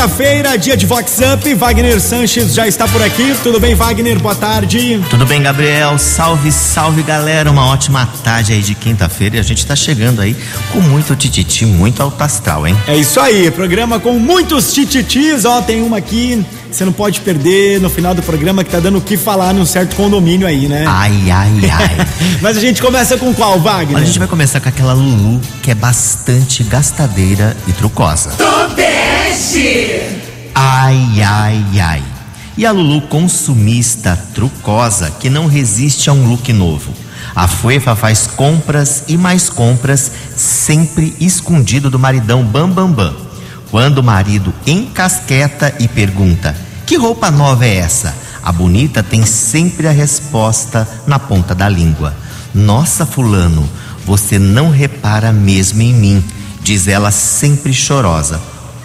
quinta-feira, dia de Vox Up. Wagner Sanches já está por aqui. Tudo bem, Wagner? Boa tarde. Tudo bem, Gabriel? Salve, salve, galera. Uma ótima tarde aí de quinta-feira e a gente tá chegando aí com muito tititi, muito alto astral, hein? É isso aí, programa com muitos tititis. Ó, tem uma aqui você não pode perder no final do programa que tá dando o que falar num certo condomínio aí, né? Ai, ai, ai. Mas a gente começa com qual, Wagner? A gente vai começar com aquela Lulu que é bastante gastadeira e trucosa. Ai, ai, ai. E a Lulu consumista, trucosa, que não resiste a um look novo. A Fuefa faz compras e mais compras, sempre escondido do maridão Bam Bam Bam. Quando o marido encasqueta e pergunta: Que roupa nova é essa? A bonita tem sempre a resposta na ponta da língua: Nossa, Fulano, você não repara mesmo em mim, diz ela sempre chorosa.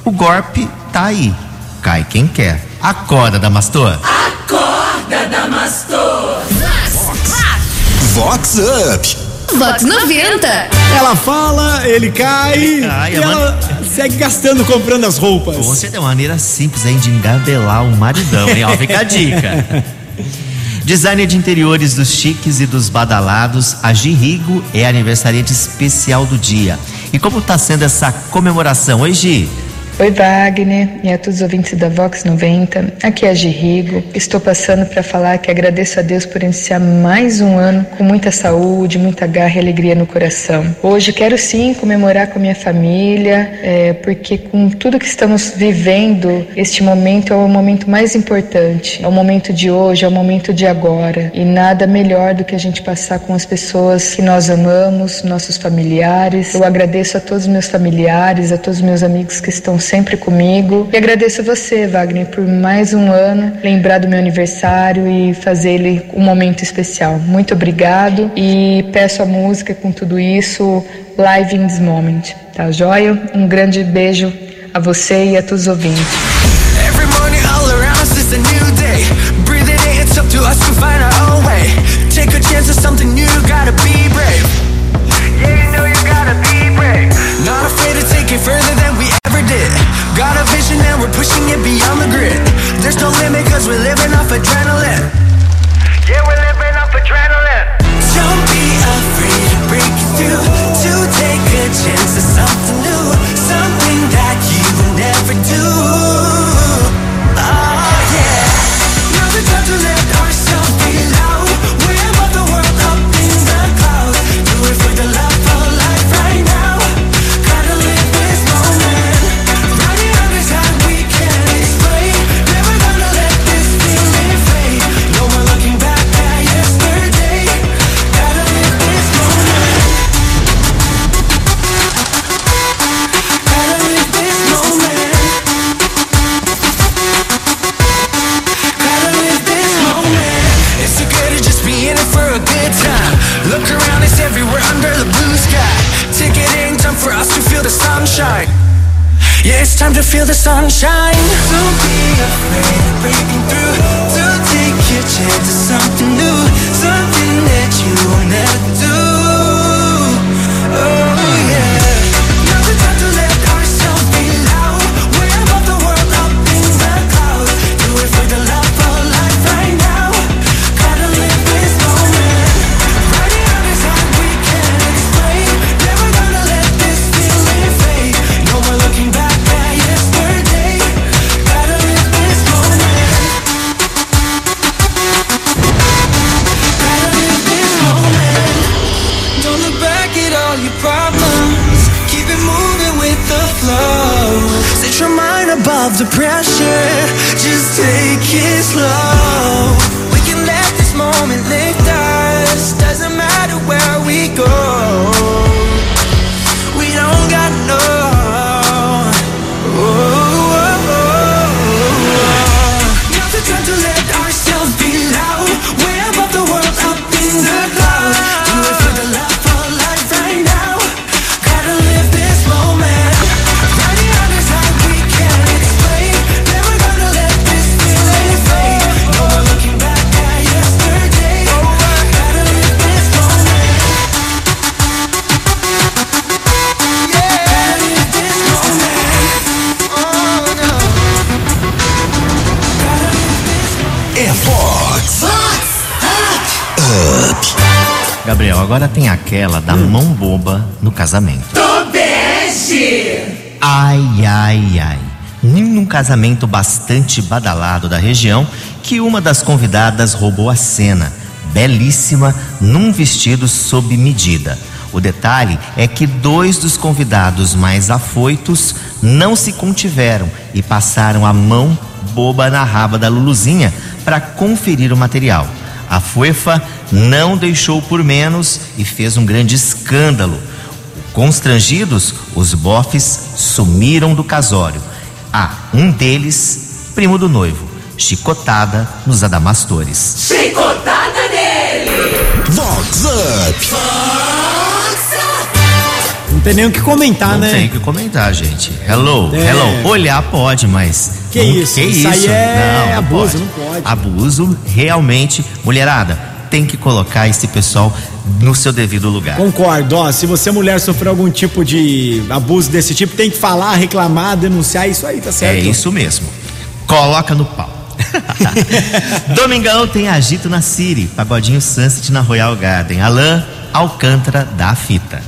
O golpe tá aí, cai quem quer. Acorda, Damastor! Acorda, Damastor! Vox Up! Vox 90. Ela fala, ele cai, Ele cai, e é ela segue gastando comprando as roupas. Você tem uma maneira simples aí de engabelar o maridão, hein? Ó, fica a dica. Designer de interiores dos chiques e dos badalados, a Girrigo é aniversariante especial do dia. E como está sendo essa comemoração? Oi, Gi. Oi, Wagner e a todos os ouvintes da Vox 90. Aqui é a Girrigo. Estou passando para falar que agradeço a Deus por iniciar mais um ano com muita saúde, muita garra e alegria no coração. Hoje quero sim comemorar com a minha família, é, porque com tudo que estamos vivendo, este momento é o momento mais importante. É o momento de hoje, é o momento de agora. E nada melhor do que a gente passar com as pessoas que nós amamos, nossos familiares. Eu agradeço a todos os meus familiares, a todos os meus amigos que estão sempre comigo. E agradeço a você, Wagner, por mais um ano lembrar do meu aniversário e fazer ele um momento especial. Muito obrigado e peço a música com tudo isso, Live in This Moment. Tá joia? Um grande beijo a você e a todos os ouvintes. Further than pushing it beyond the grid. There's no limit cause we're living off adrenaline. To feel the sunshine. Don't be afraid of breaking through. Don't take your chance Just take it slow. We can let this moment lift agora tem aquela da Hum. mão boba no casamento. Tobeste. Ai, ai, ai. Num casamento bastante badalado da região, que uma das convidadas roubou a cena, belíssima, num vestido sob medida. O detalhe é que dois dos convidados mais afoitos não se contiveram e passaram a mão boba na raba da Luluzinha para conferir o material. A Fuefa não deixou por menos e fez um grande escândalo. Constrangidos, os bofes sumiram do casório. Ah, um deles, primo do noivo, chicotada nos adamastores. Chicotada nele. Vox Up. Não tem nem o que comentar, Não né? tem o que comentar, gente. Hello, É. hello. Olhar pode, mas. Que não- isso, Que isso isso? aí é abuso, não pode. Abuso, realmente. Mulherada, tem que colocar esse pessoal no seu devido lugar. Concordo, ó, se você mulher sofreu algum tipo de abuso desse tipo, tem que falar, reclamar, denunciar, isso aí, tá certo? É isso mesmo. Coloca no pau. Domingão tem agito na Siri, Pagodinho Sunset na Royal Garden. Alain Alcântara da fita.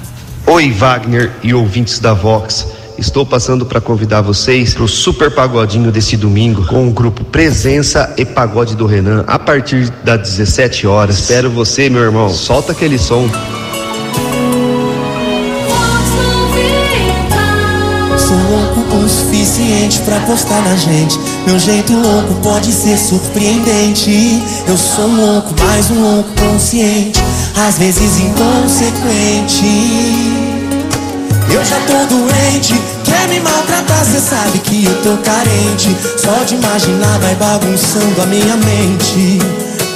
Oi, Wagner e ouvintes da Vox. Estou passando para convidar vocês para o super pagodinho desse domingo com o grupo Presença e Pagode do Renan a partir das 17 horas. Espero você, meu irmão. Solta aquele som. Suficiente pra apostar na gente. Meu jeito louco pode ser surpreendente. Eu sou um louco, mais um louco consciente, às vezes inconsequente. Eu já tô doente, quer me maltratar, cê sabe que eu tô carente. Só de imaginar vai bagunçando a minha mente.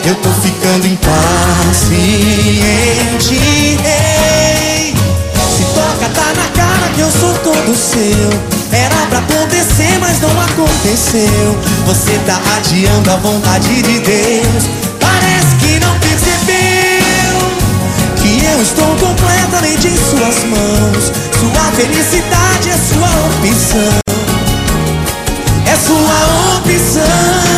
Eu tô ficando impaciente. Ei, se toca, tá na cara que eu sou todo seu. Era pra acontecer, mas não aconteceu. Você tá adiando a vontade de Deus. Parece que não percebeu que eu estou completamente em suas mãos. Sua felicidade é sua opção. É sua opção.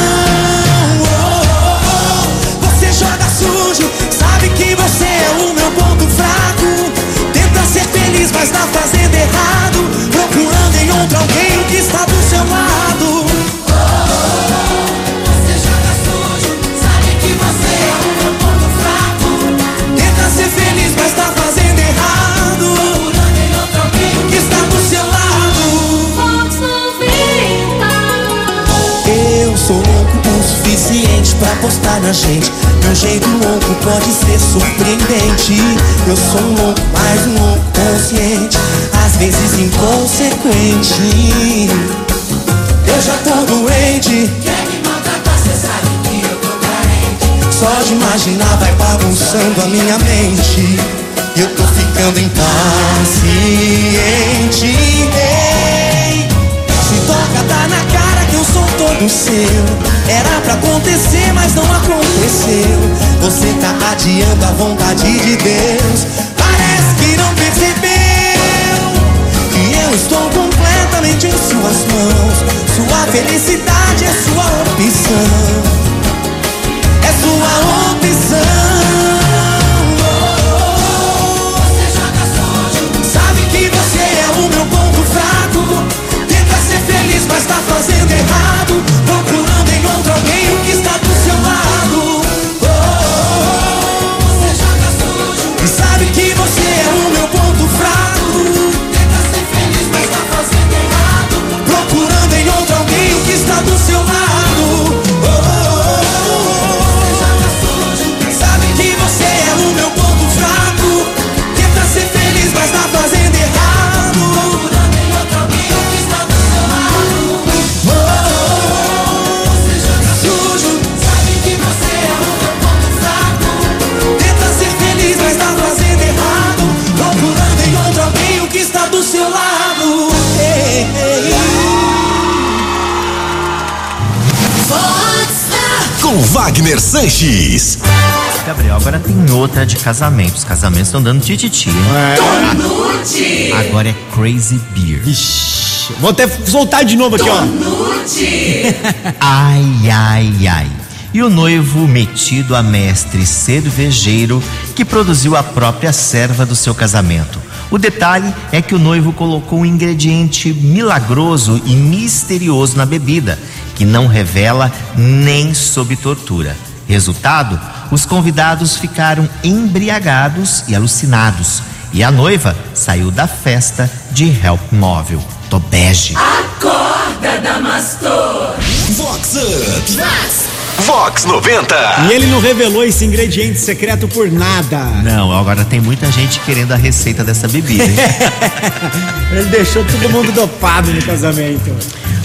Apostar na gente. Meu jeito louco pode ser surpreendente. Eu sou um louco, mais um louco consciente, às vezes inconsequente. Eu já tô doente. Quer me maltratar, cê sabe que eu tô carente. Só de imaginar vai bagunçando a minha mente. E eu tô ficando impaciente. Ei, se toca, tá seu. Era pra acontecer, mas não aconteceu. Você tá adiando a vontade de Deus. Parece que não percebeu que eu estou completamente em suas mãos. Sua felicidade Com Wagner Sanches. Gabriel, agora tem outra de casamento. Os casamentos estão dando tititi. hein? Nude. Agora é Crazy Beer. Ixi, vou até soltar de novo aqui, ó. Ai, ai, ai. e o noivo metido a mestre cervejeiro que produziu a própria serva do seu casamento. O detalhe é que o noivo colocou um ingrediente milagroso e misterioso na bebida, que não revela nem sob tortura. Resultado: os convidados ficaram embriagados e alucinados. E a noiva saiu da festa de help móvel. Tobege. Acorda, Damastor. Vox Up. Vox 90. E ele não revelou esse ingrediente secreto por nada. Não, agora tem muita gente querendo a receita dessa bebida, hein? Ele deixou todo mundo dopado no casamento.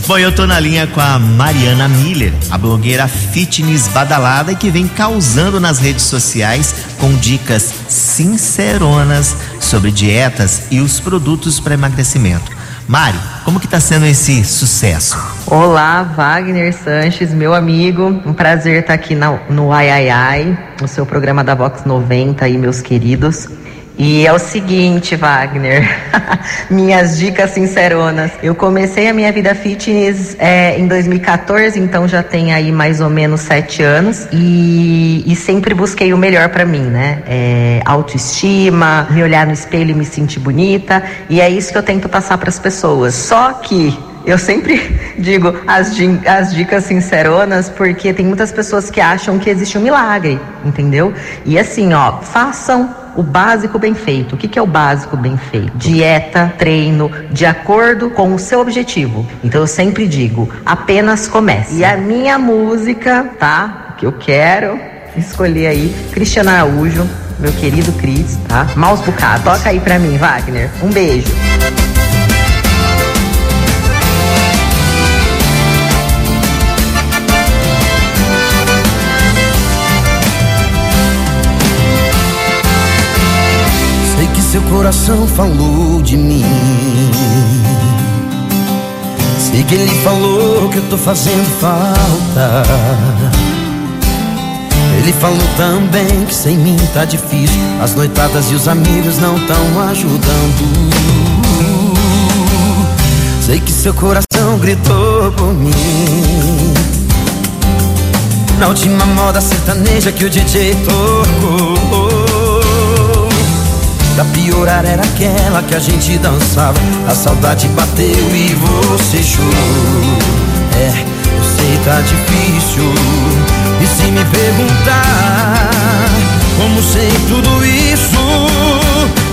Bom, eu tô na linha com a Mariana Miller, a blogueira fitness badalada e que vem causando nas redes sociais com dicas sinceronas sobre dietas e os produtos para emagrecimento. Mari, como que tá sendo esse sucesso? Olá, Wagner Sanches, meu amigo. Um prazer estar aqui na- no Ai Ai Ai, no seu programa da Vox 90 aí, meus queridos. E é o seguinte, Wagner, minhas dicas sinceronas. Eu comecei a minha vida fitness é, em 2014, então já tem aí mais ou menos sete anos. E, e sempre busquei o melhor pra mim, né? É, autoestima, me olhar no espelho e me sentir bonita. E é isso que eu tento passar pras pessoas. Só que eu sempre digo as, as dicas sinceronas porque tem muitas pessoas que acham que existe um milagre, entendeu? E assim, ó, façam o básico bem feito. O que, que é o básico bem feito? Dieta, treino, de acordo com o seu objetivo. Então eu sempre digo, apenas comece. E a minha música, tá? Que eu quero escolher aí, Cristiano Araújo, meu querido Cris, tá? Maus Bucado. Toca aí pra mim, Wagner. Um beijo. Coração falou de mim. Sei que ele falou que eu tô fazendo falta. Ele falou também que sem mim tá difícil. As noitadas e os amigos não tão ajudando. Sei que seu coração gritou por mim. Na última moda sertaneja que o DJ tocou. Pra piorar era aquela que a gente dançava. A saudade bateu e você chorou. É, eu sei tá difícil E se me perguntar Como sei tudo isso.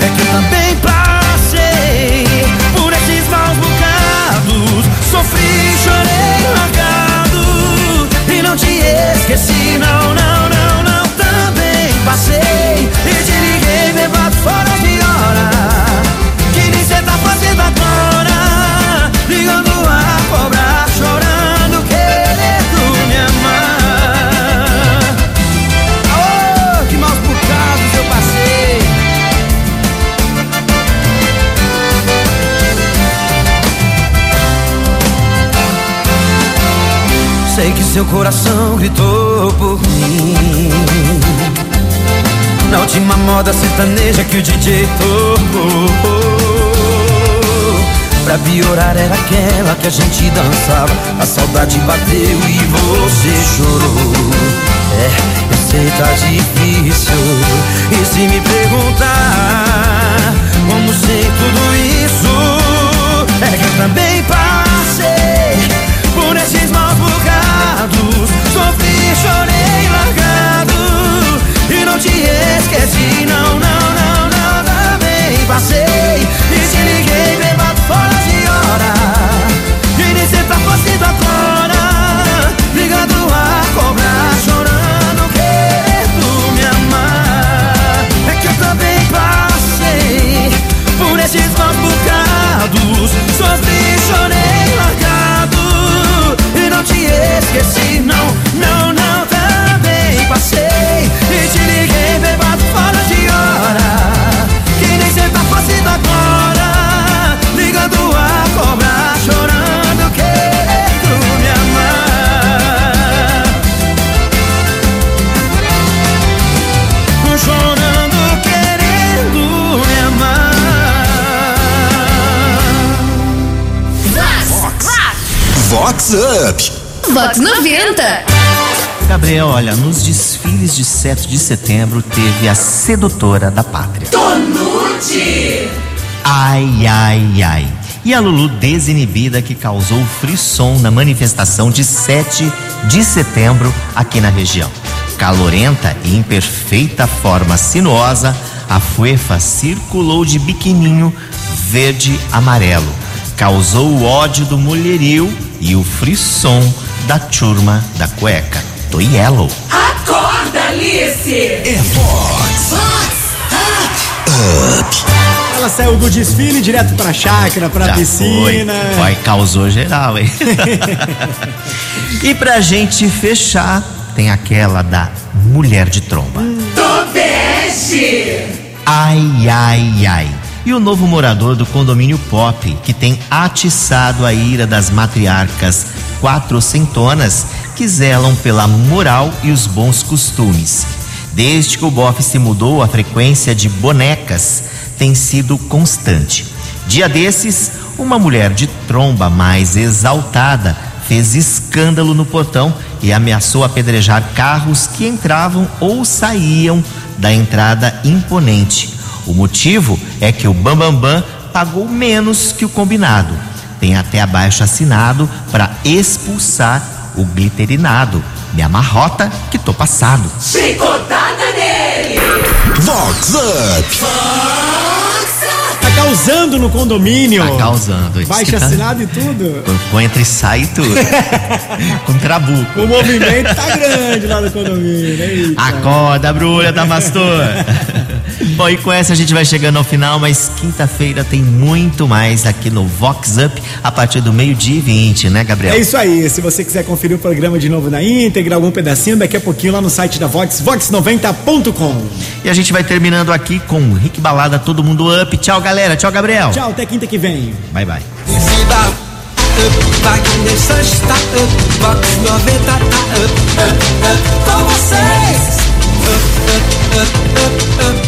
É que eu também passei Por esses maus bocados. Sofri, chorei, largado E não te esqueci, não, não seu coração gritou por mim. Na última moda sertaneja que o DJ tocou. Pra piorar era aquela que a gente dançava. A saudade bateu e você chorou. É, eu sei tá difícil. E se me perguntar Como sei tudo isso É que eu também passei Também Vox Up. Vox 90. Gabriel, olha, nos desfiles de 7 de setembro teve a sedutora da pátria. Tonute! Ai, ai, ai. E a Lulu desinibida que causou frisson na manifestação de 7 de setembro aqui na região. Calorenta e em perfeita forma sinuosa, a fuefa circulou de biquininho verde-amarelo. Causou o ódio do mulherio e o frisson da turma da cueca. Do Yellow. Acorda, Alice! É Fox. Up. Ela saiu do desfile direto pra chácara, pra Já piscina. Foi. Vai, causou geral, hein? e pra gente fechar, tem aquela da mulher de tromba. Do bege! Ai, ai, ai. E o novo morador do condomínio Pop, que tem atiçado a ira das matriarcas quatrocentonas que zelam pela moral e os bons costumes. Desde que o bofe se mudou, a frequência de bonecas tem sido constante. Dia desses, uma mulher de tromba mais exaltada fez escândalo no portão e ameaçou apedrejar carros que entravam ou saíam da entrada imponente. O motivo é que o Bambambam Bam Bam pagou menos que o combinado. Tem até abaixo assinado para expulsar o glitterinado. Me amarrota que tô passado. Chicotada nele! Vox Up! Tá causando no condomínio. Tá causando. isso Baixa tá- assinado e tudo. Com entra e sai e tudo. Com trabuco. O movimento tá grande lá no condomínio. Eita. Acorda, brulha da Mastor. Bom, e com essa a gente vai chegando ao final, mas quinta-feira tem muito mais aqui no Vox Up a partir do meio-dia e 20, né, Gabriel? É isso aí. Se você quiser conferir o programa de novo na íntegra, algum pedacinho, daqui a pouquinho lá no site da Vox, vox90.com. E a gente vai terminando aqui com o Rick Balada, todo mundo up. Tchau, galera. Tchau, Gabriel. Tchau, até quinta que vem. Bye, bye. Up, tá up, Vox 90 tá up, up, up, com vocês. Up,